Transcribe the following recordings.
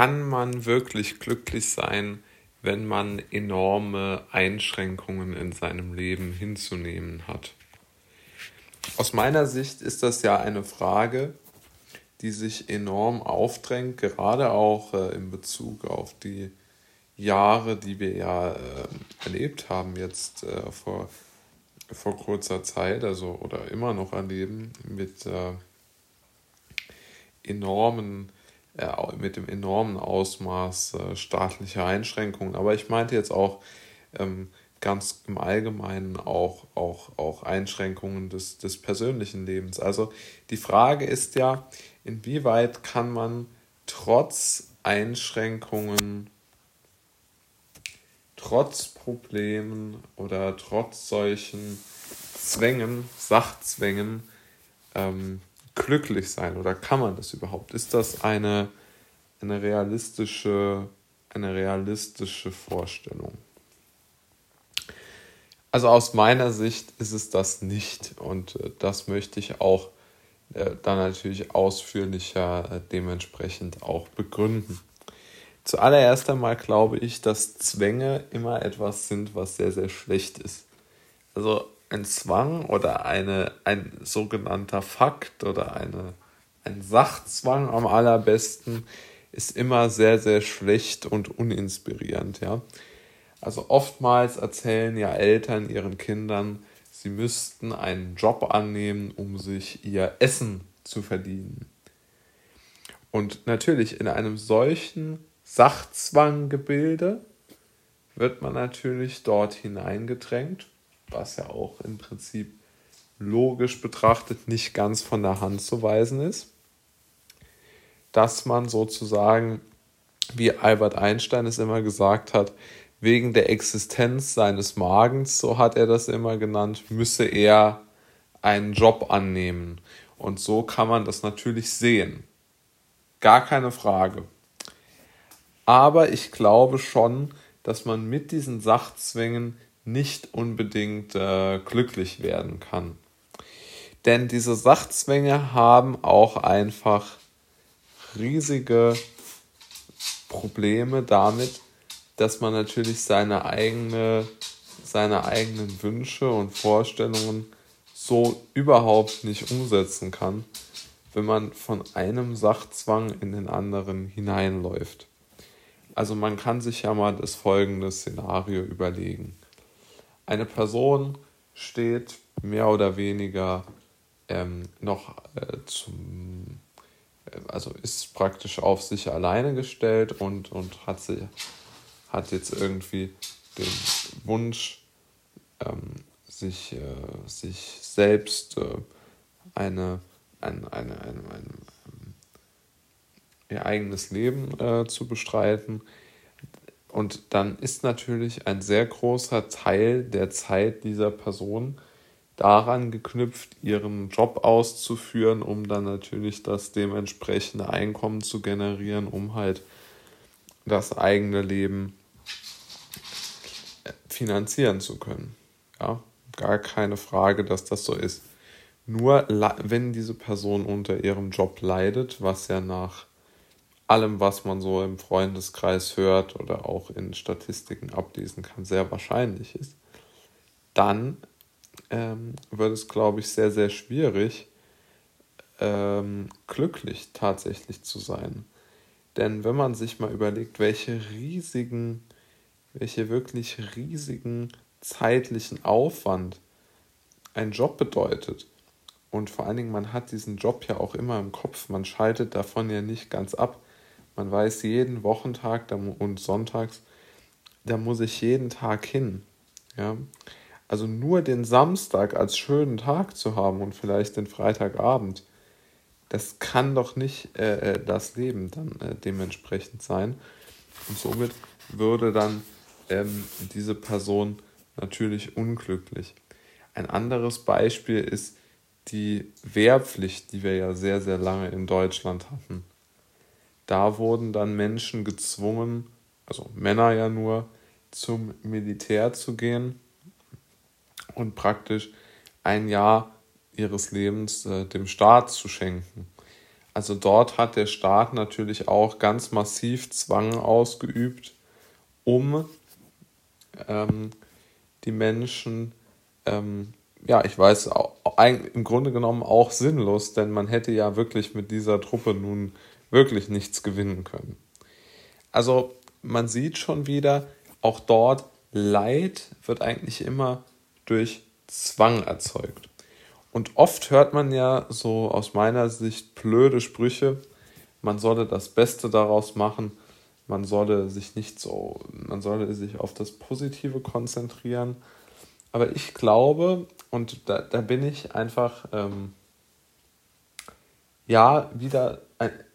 kann man wirklich glücklich sein, wenn man enorme Einschränkungen in seinem Leben hinzunehmen hat? Aus meiner Sicht ist das ja eine Frage, die sich enorm aufdrängt, gerade auch äh, in Bezug auf die Jahre, die wir ja äh, erlebt haben jetzt äh, vor, vor kurzer Zeit, also oder immer noch erleben mit äh, enormen, mit dem enormen Ausmaß äh, staatlicher Einschränkungen. Aber ich meinte jetzt auch ähm, ganz im Allgemeinen auch, auch, auch Einschränkungen des, des persönlichen Lebens. Also die Frage ist ja, inwieweit kann man trotz Einschränkungen trotz Problemen oder trotz solchen Zwängen, Sachzwängen ähm, glücklich sein oder kann man das überhaupt? Ist das eine, eine realistische, eine realistische Vorstellung? Also aus meiner Sicht ist es das nicht und äh, das möchte ich auch äh, dann natürlich ausführlicher äh, dementsprechend auch begründen. Zuallererst einmal glaube ich, dass Zwänge immer etwas sind, was sehr, sehr schlecht ist. Also ein Zwang oder eine, ein sogenannter Fakt oder eine, ein Sachzwang am allerbesten ist immer sehr, sehr schlecht und uninspirierend, ja. Also oftmals erzählen ja Eltern ihren Kindern, sie müssten einen Job annehmen, um sich ihr Essen zu verdienen. Und natürlich in einem solchen Sachzwanggebilde wird man natürlich dort hineingedrängt, was ja auch im Prinzip logisch betrachtet nicht ganz von der Hand zu weisen ist, dass man sozusagen, wie Albert Einstein es immer gesagt hat, wegen der Existenz seines Magens, so hat er das immer genannt, müsse er einen Job annehmen. Und so kann man das natürlich sehen. Gar keine Frage. Aber ich glaube schon, dass man mit diesen Sachzwängen nicht unbedingt äh, glücklich werden kann. Denn diese Sachzwänge haben auch einfach riesige Probleme damit, dass man natürlich seine eigene, seine eigenen Wünsche und Vorstellungen so überhaupt nicht umsetzen kann, wenn man von einem Sachzwang in den anderen hineinläuft. Also man kann sich ja mal das folgende Szenario überlegen. Eine Person steht mehr oder weniger ähm, noch äh, zum, äh, also ist praktisch auf sich alleine gestellt und, und hat, sie, hat jetzt irgendwie den Wunsch, ähm, sich, äh, sich selbst äh, eine, ein, eine, eine, eine, ihr eigenes Leben äh, zu bestreiten. Und dann ist natürlich ein sehr großer Teil der Zeit dieser Person daran geknüpft, ihren Job auszuführen, um dann natürlich das dementsprechende Einkommen zu generieren, um halt das eigene Leben finanzieren zu können. Ja, gar keine Frage, dass das so ist. Nur wenn diese Person unter ihrem Job leidet, was ja nach allem, was man so im Freundeskreis hört oder auch in Statistiken ablesen kann, sehr wahrscheinlich ist, dann ähm, wird es, glaube ich, sehr, sehr schwierig, ähm, glücklich tatsächlich zu sein. Denn wenn man sich mal überlegt, welche riesigen, welche wirklich riesigen zeitlichen Aufwand ein Job bedeutet. Und vor allen Dingen, man hat diesen Job ja auch immer im Kopf, man schaltet davon ja nicht ganz ab. Man weiß jeden Wochentag und sonntags, da muss ich jeden Tag hin. Ja? Also nur den Samstag als schönen Tag zu haben und vielleicht den Freitagabend, das kann doch nicht äh, äh das Leben dann äh, dementsprechend sein. Und somit würde dann ähm, diese Person natürlich unglücklich. Ein anderes Beispiel ist die Wehrpflicht, die wir ja sehr, sehr lange in Deutschland hatten. Da wurden dann Menschen gezwungen, also Männer ja nur, zum Militär zu gehen und praktisch ein Jahr ihres Lebens äh, dem Staat zu schenken. Also dort hat der Staat natürlich auch ganz massiv Zwang ausgeübt, um ähm, die Menschen, ähm, ja, ich weiß, auch, im Grunde genommen auch sinnlos, denn man hätte ja wirklich mit dieser Truppe nun wirklich nichts gewinnen können. Also man sieht schon wieder, auch dort, Leid wird eigentlich immer durch Zwang erzeugt. Und oft hört man ja so aus meiner Sicht blöde Sprüche, man solle das Beste daraus machen, man solle sich nicht so, man solle sich auf das Positive konzentrieren. Aber ich glaube, und da, da bin ich einfach, ähm, ja, wieder,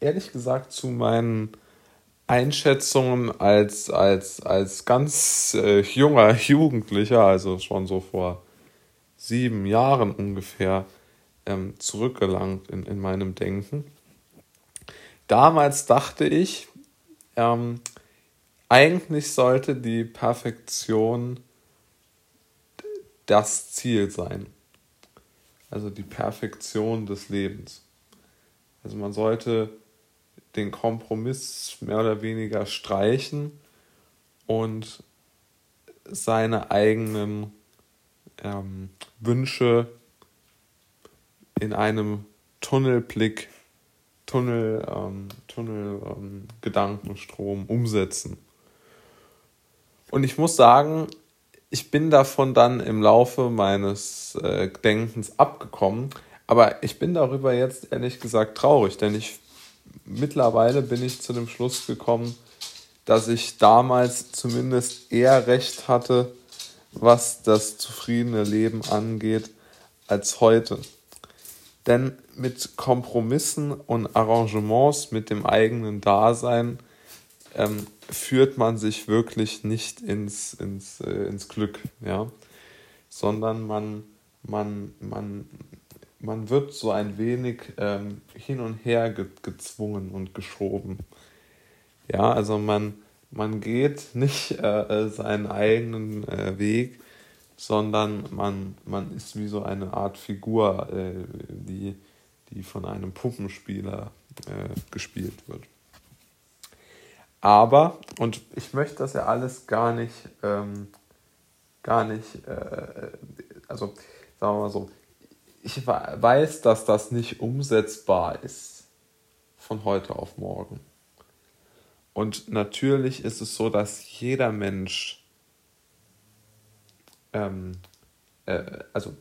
ehrlich gesagt, zu meinen Einschätzungen als, als, als ganz äh, junger Jugendlicher, also schon so vor sieben Jahren ungefähr, ähm, zurückgelangt in, in meinem Denken. Damals dachte ich, ähm, eigentlich sollte die Perfektion das Ziel sein. Also die Perfektion des Lebens. Also man sollte den Kompromiss mehr oder weniger streichen und seine eigenen ähm, Wünsche in einem Tunnelblick, Tunnel, ähm, Tunnel ähm, Gedankenstrom umsetzen. Und ich muss sagen, ich bin davon dann im Laufe meines äh, Denkens abgekommen, aber ich bin darüber jetzt ehrlich gesagt traurig, denn ich mittlerweile bin ich zu dem Schluss gekommen, dass ich damals zumindest eher recht hatte, was das zufriedene Leben angeht, als heute. Denn mit Kompromissen und Arrangements mit dem eigenen Dasein ähm, führt man sich wirklich nicht ins, ins, äh, ins Glück, ja? sondern man, man, man, man wird so ein wenig ähm, hin und her ge gezwungen und geschoben. Ja, also man, man geht nicht äh, äh, seinen eigenen äh, Weg, sondern man, man ist wie so eine Art Figur, äh, die, die von einem Puppenspieler äh, gespielt wird. Aber, und ich möchte das ja alles gar nicht, ähm, gar nicht, äh, also sagen wir mal so, ich weiß, dass das nicht umsetzbar ist von heute auf morgen. Und natürlich ist es so, dass jeder Mensch, ähm, äh, also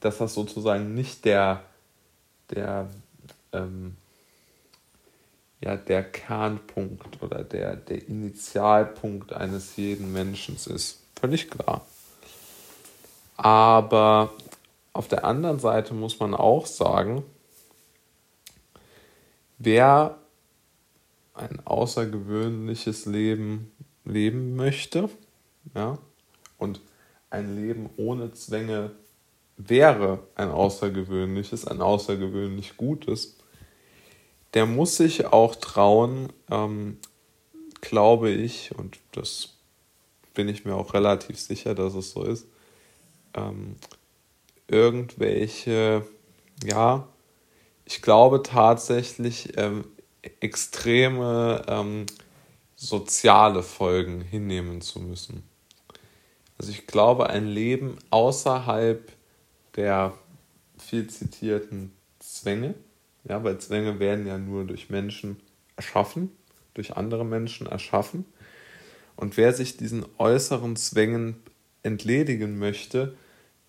dass das sozusagen nicht der, der, ähm, ja, der Kernpunkt oder der, der Initialpunkt eines jeden Menschen ist. Völlig klar. Aber auf der anderen Seite muss man auch sagen, wer ein außergewöhnliches Leben leben möchte, ja, und ein Leben ohne Zwänge wäre ein außergewöhnliches, ein außergewöhnlich gutes, der muss sich auch trauen, ähm, glaube ich, und das bin ich mir auch relativ sicher, dass es so ist, ähm, irgendwelche, ja, ich glaube tatsächlich ähm, extreme ähm, soziale Folgen hinnehmen zu müssen. Also ich glaube, ein Leben außerhalb der viel zitierten Zwänge, ja, weil Zwänge werden ja nur durch Menschen erschaffen, durch andere Menschen erschaffen. Und wer sich diesen äußeren Zwängen entledigen möchte,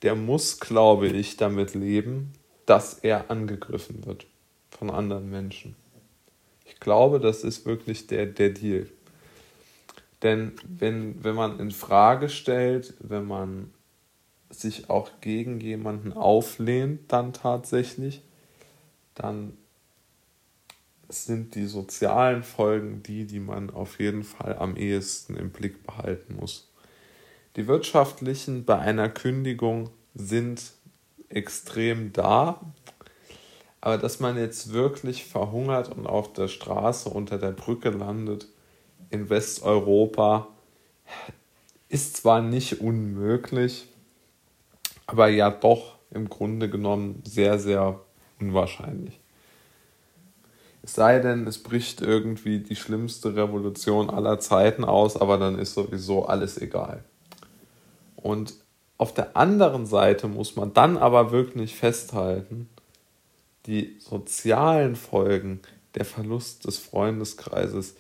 der muss, glaube ich, damit leben, dass er angegriffen wird von anderen Menschen. Ich glaube, das ist wirklich der, der Deal. Denn wenn, wenn man in Frage stellt, wenn man sich auch gegen jemanden auflehnt, dann tatsächlich, dann sind die sozialen Folgen die, die man auf jeden Fall am ehesten im Blick behalten muss. Die wirtschaftlichen bei einer Kündigung sind extrem da, aber dass man jetzt wirklich verhungert und auf der Straße unter der Brücke landet in Westeuropa, ist zwar nicht unmöglich, aber ja doch im Grunde genommen sehr, sehr unwahrscheinlich. Es sei denn, es bricht irgendwie die schlimmste Revolution aller Zeiten aus, aber dann ist sowieso alles egal. Und auf der anderen Seite muss man dann aber wirklich festhalten, die sozialen Folgen, der Verlust des Freundeskreises,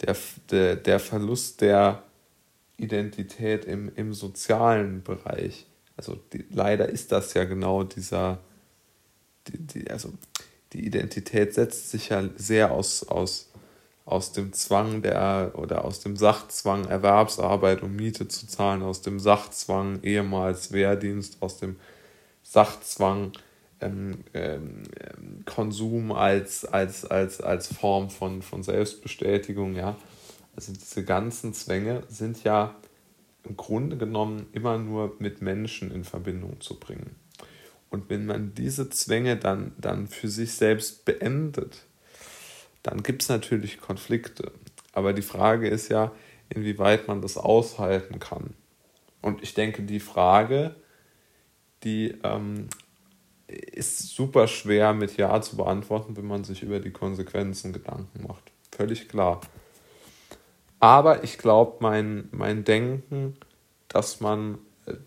der, der, der Verlust der Identität im, im sozialen Bereich. Also die, leider ist das ja genau dieser, die, die, also die Identität setzt sich ja sehr aus, aus, aus dem Zwang der oder aus dem Sachzwang Erwerbsarbeit und Miete zu zahlen, aus dem Sachzwang ehemals Wehrdienst, aus dem Sachzwang ähm, ähm, Konsum als, als, als, als Form von, von Selbstbestätigung, ja. Also diese ganzen Zwänge sind ja im Grunde genommen immer nur mit Menschen in Verbindung zu bringen. Und wenn man diese Zwänge dann, dann für sich selbst beendet, dann gibt es natürlich Konflikte. Aber die Frage ist ja, inwieweit man das aushalten kann. Und ich denke, die Frage, die ähm, ist super schwer mit Ja zu beantworten, wenn man sich über die Konsequenzen Gedanken macht. Völlig klar. Aber ich glaube, mein, mein Denken, dass man,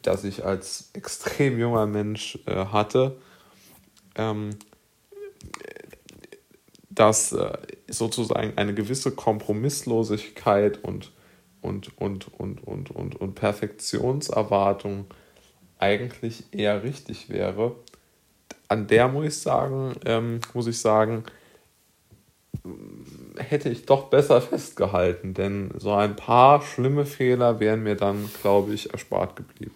dass ich als extrem junger Mensch äh, hatte, ähm, dass äh, sozusagen eine gewisse Kompromisslosigkeit und, und, und, und, und, und, und Perfektionserwartung eigentlich eher richtig wäre an der muss ich sagen, ähm, muss ich sagen, hätte ich doch besser festgehalten, denn so ein paar schlimme Fehler wären mir dann, glaube ich, erspart geblieben.